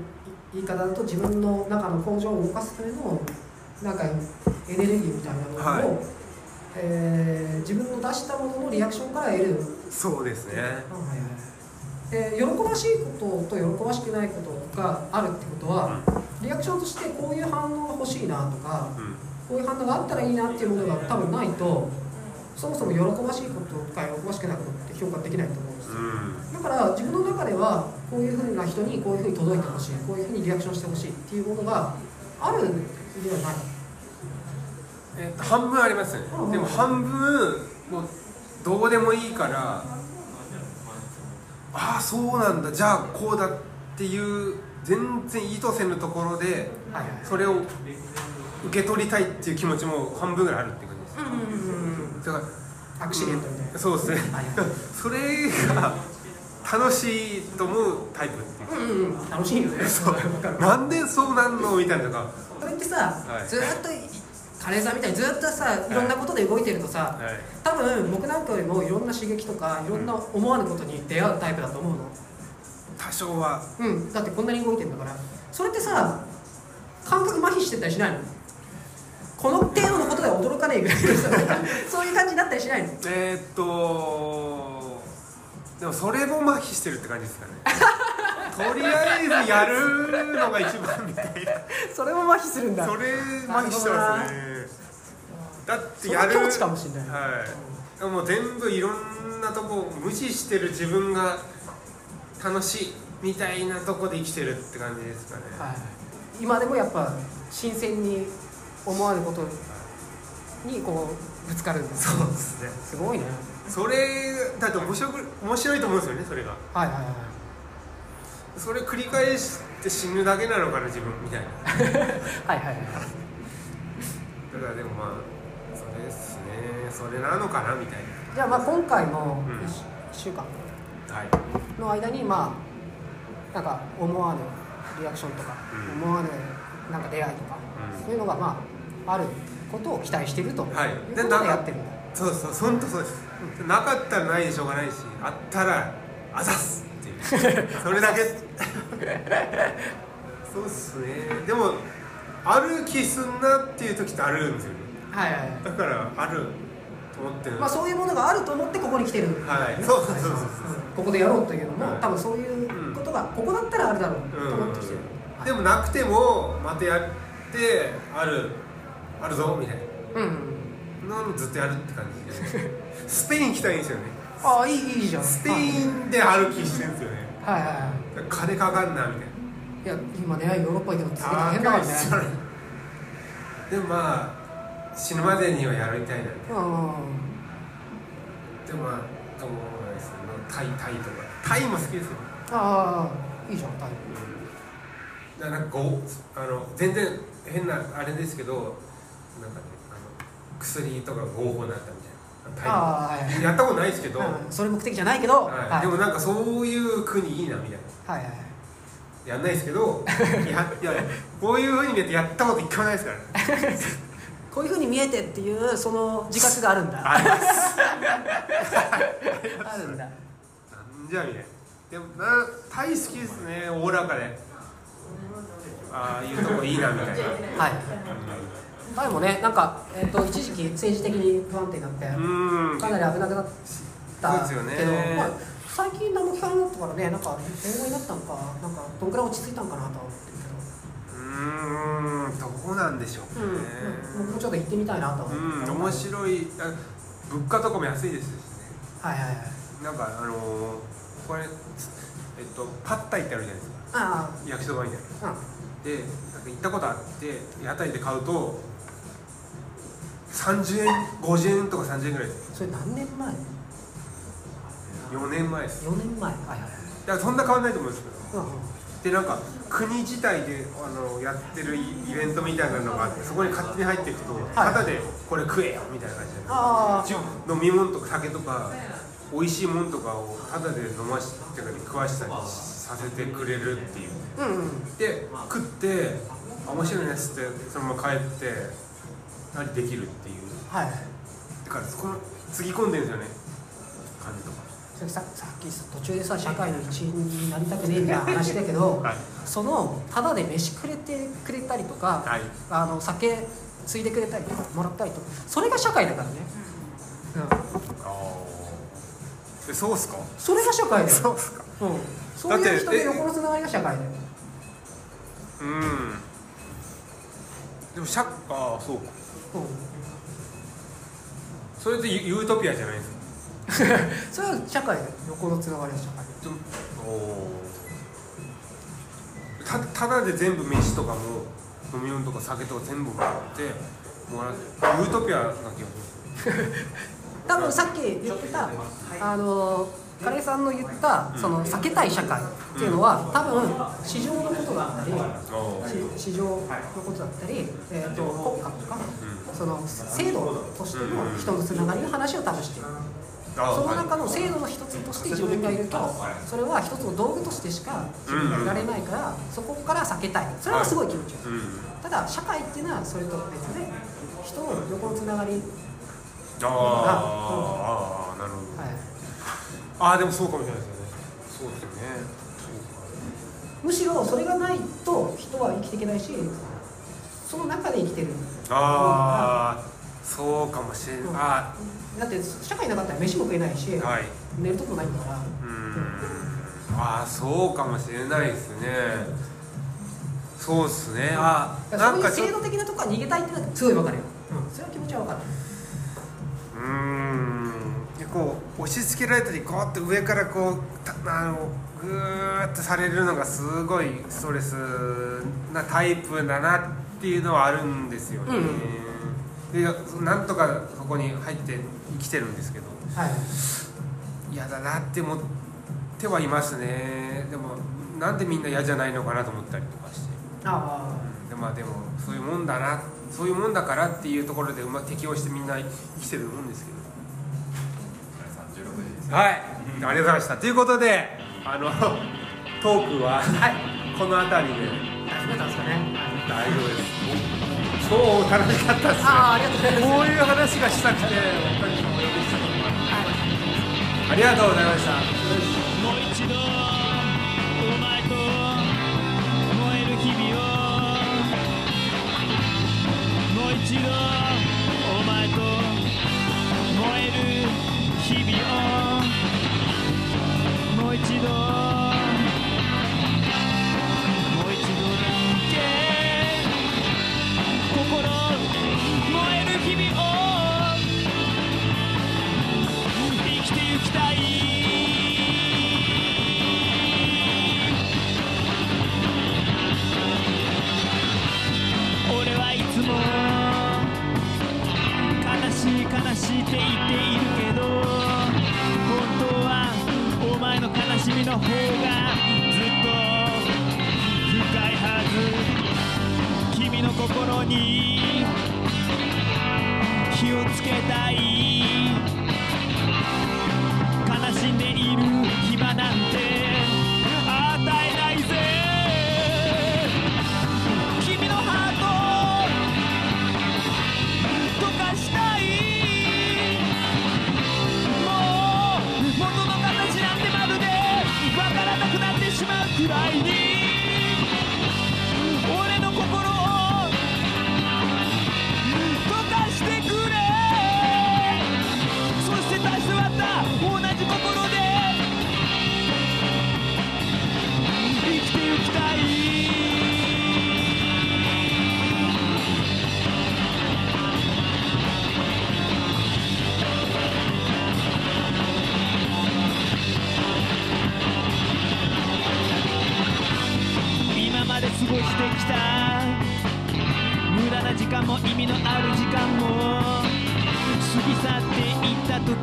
言い方だと自分の中の工場を動かすためのなんかエネルギーみたいなものを、はいえー自分の出したもののリアクションから得る、そうですね。で喜ばしいことと喜ばしくないことがあるってことは、リアクションとしてこういう反応が欲しいなとかうん。こういう反応があったらいいなっていうものが多分ないとそもそも喜ばしいこととか喜ばしくないことって評価できないと思うんですよ。うん。だから自分の中ではこういうふうな人にこういうふうに届いてほしい。こういうふうにリアクションしてほしいっていうものがあるんではないえっと半分ありますね。うん。でも半分もうどうでもいいからああそうなんだ。じゃあこうだっていう全然意図せぬところでそれを受け取りたいっていう気持ちも半分ぐらいあるっていう感じです。だからアクシデントみたいな、そうですね。それが楽しいと思うタイプう。うん楽しいよね。そう。なんでそうなんのみたいなのが、それってさ、はい。ずーっとカレーさんみたいにずっとさい。ろんなことで動いてるとさ、はい、多分僕なんかよりもいろんな刺激とかいろんな思わぬことに出会うタイプだと思うの。多少は。うん。だってこんなに動いてるんだから。それってさ感覚麻痺してたりしないの？この程度のことでは驚かねえぐらい そういう感じになったりしないの？えー、っとでもそれも麻痺してるって感じですかね とりあえずやるのが一番みたいな。それも麻痺するんだ。それ麻痺してますね。だってやる境地かもしれない。はい。でももう全部いろんなとこ無視してる自分が楽しいみたいなとこで生きてるって感じですかね、はい、今でもやっぱ新鮮に思わぬことにこうぶつかるんだ。そうですね。すごいね。それだって面白く面白いと思うんですよねそれが。はいはいはいそれ繰り返して死ぬだけなのかな自分みたいな。はいはいはい。だからでもまあそれですね。それなのかなみたいじゃあまあ今回のうん。1週間なはい。の間にまあなんか思わぬリアクションとか、うん。思わぬなんか出会いとか、うん。そういうのがまああることを期待していると、はい。いうことでやってるんだ。そうそう本当そうです、なかったらないでしょうがないしあったらあざっす それだけ。そうっすね。でもある気すんなっていう時ってあるんですよね。はいはい。はいだからあると思ってる。まあそういうものがあると思ってここに来てる、はい。そうそうそうそうう。ん。ここでやろうというのも、はい。多分そういうことがここだったらあるだろうと思ってきてる、はい。でもなくてもまたやってあるあるぞみたいうんうんなのずっとやるって感じで。スペイン行きたいんですよねああいいいいじゃん。スペインで歩きしてるんですよね。はいはいはい。金かかんなみたいな。いや今ねヨーロッパ行くの すげえ大変だからねでもまあ死ぬまでにはやりたいなうんうんうん。でもまあどうなんですよねタイタイとか。タイも好きですよ。ああいいじゃんタイ。だからなんかごあの全然変なあれですけどなんかねあの薬とか合法になったみたいなああはいやったことないですけど、うんそれ目的じゃないけど、はい。でもなんかそういう国いいなみたいな。はいはいはい。やんないですけど いやいやこういうふうに見えてやったこと一回もないですから。ね こういうふうに見えてっていうその自覚があるんだ。あります。あるんだ。なんじゃみたいな。でもなタイ好きですねおおらかで。ああいうとこいいなみたいな。はいタイもねなんか、えー、と一時期政治的に不安定になって、うん。かなり危なくなったそうですよね。けど、まあ、最近何も聞かなくなったからねなんか英語になったのかなんかどんくらい落ち着いたのかなとは思ってるうーんどうなんでしょうけど、うん。もちょっと行ってみたいなとは思って。うん面白い。あ物価とかも安いですしね。はいはいはい。なんかあのーこれえっとパッタイってあるじゃないですか。あ焼きそばみたいな。あでなんか行ったことあって屋台で買うと30円50円とか30円ぐらいです。うんそれ何年前？4年前です。4年前。はいはいはい。だからそんな変わんないと思うんですけど。うんうん。でなんか国自体であのやってるイイベントみたいなのがあってそこに勝手に入っていくとはい。タダでこれ食えよみたいな感じで。飲み物とか酒とか美味しいもんとかをタダで飲ましてか食わしたりさせてくれるっていう。うんうん。で食ってあ面白いねっつってそのまま帰って何できるっていう。はい。だからそこのつぎ込んでるんですよね。感じとか。ささっき途中でさ社会の一員になりたくねえみたいな話だけど、はい。そのただで飯くれてくれたりとか、はい。あの酒ついでくれたりとかもらったりとかそれが社会だからね、うん、ああえそうっすか？それが社会だよ。そうっすか。うん、そういう人で横のつながりが社会だよ。うん。でも社ああそうか。うんそれってユユートピアじゃないですか？それは社会横のつながりが社会。おおたただで全部飯とかも飲み物とか酒とか全部もらってもらってユートピアな気がする。多分さっき言ってたあのカレーさんの言ったその避けたい社会っていうのは多分市場のことだったりし市場のことだったり、えー、と国家とかその制度としての人のつながりの話を多分してる。あその中の制度の一つとして自分がいるとそれは一つの道具としてしか自分がいられないからそこから避けたい。それはすごい気持ちよただ社会っていうのはそれと別で人の横のつながり、あーあーなるほど。はい、ああでもそうかもしれないですよね。そうですよね。むしろそれがないと人は生きていけないしその中で生きてる。ああそうかもしれない。あだって社会なかったら飯も食えないし、ーはい。寝るとこないんだから。うああそうかもしれないですね。そうっすね。あなんか制度的なとこは逃げたいっていうのはすごい分かるよ、うん、それは気持ちは分かる。うーん。でこう押し付けられたりこうやって上からこうたあのグーッとされるのがすごいストレスなタイプだなっていうのはあるんですよね、でなんとかそこに入って生きてるんですけど。はい。嫌だなって思ってはいますね。でもなんでみんな嫌じゃないのかなと思ったりとかして。あでまあでもそういうもんだなそういうもんだからっていうところでうまく適応してみんな生きてると思うんですけどはい。ありがとうございました。ということであのトークは、この辺りで。あ始めたんですかね。大丈夫です。超楽しかったですね。ああありがとうございます。こういう話がしたくてお二人もお呼びしたのもありがとうございました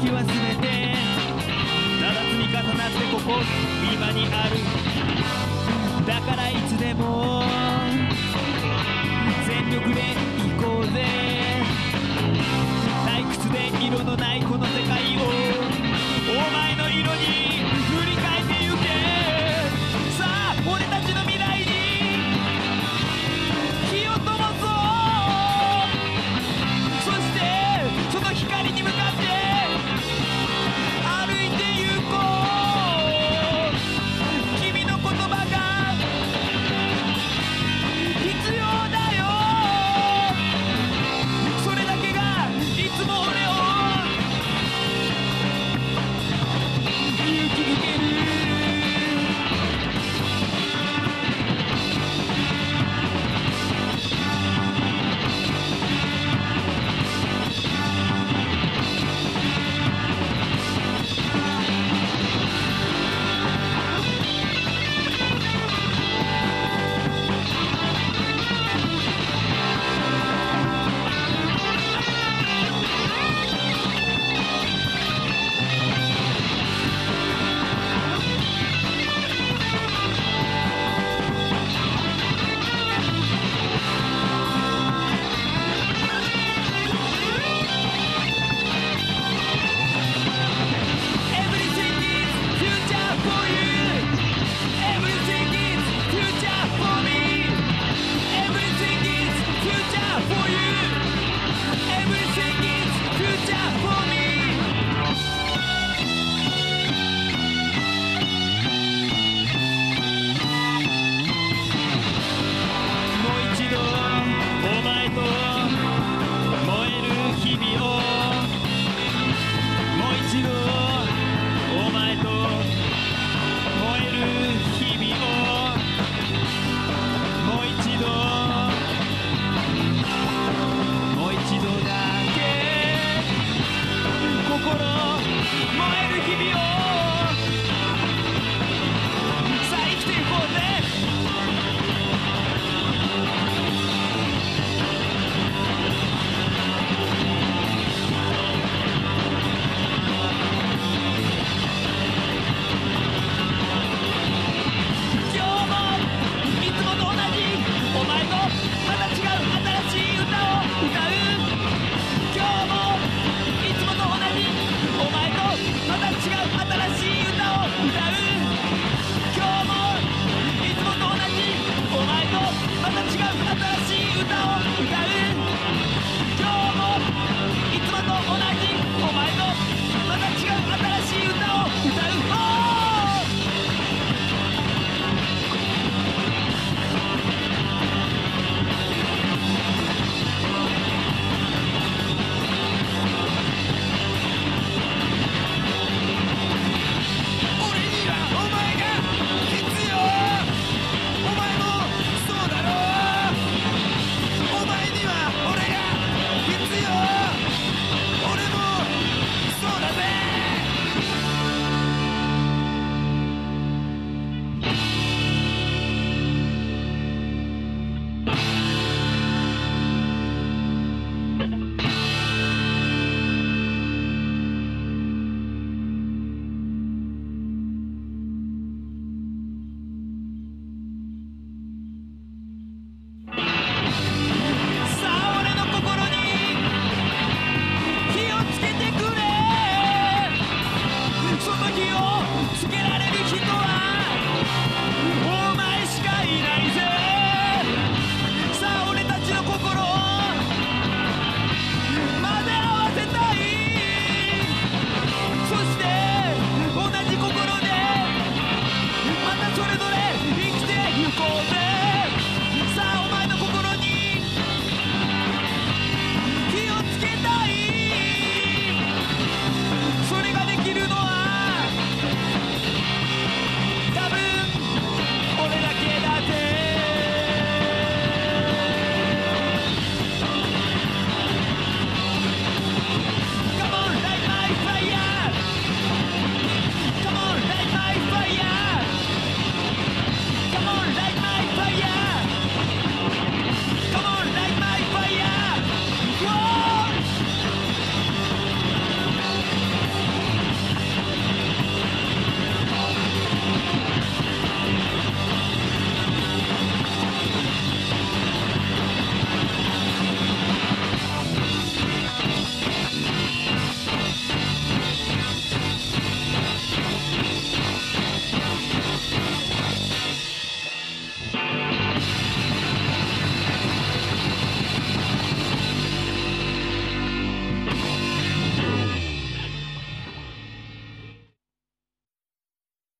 時は全てただ積み重なってここ今にある。だからいつでも全力で行こうぜ。退屈で色のないこの世界を。お前の色に。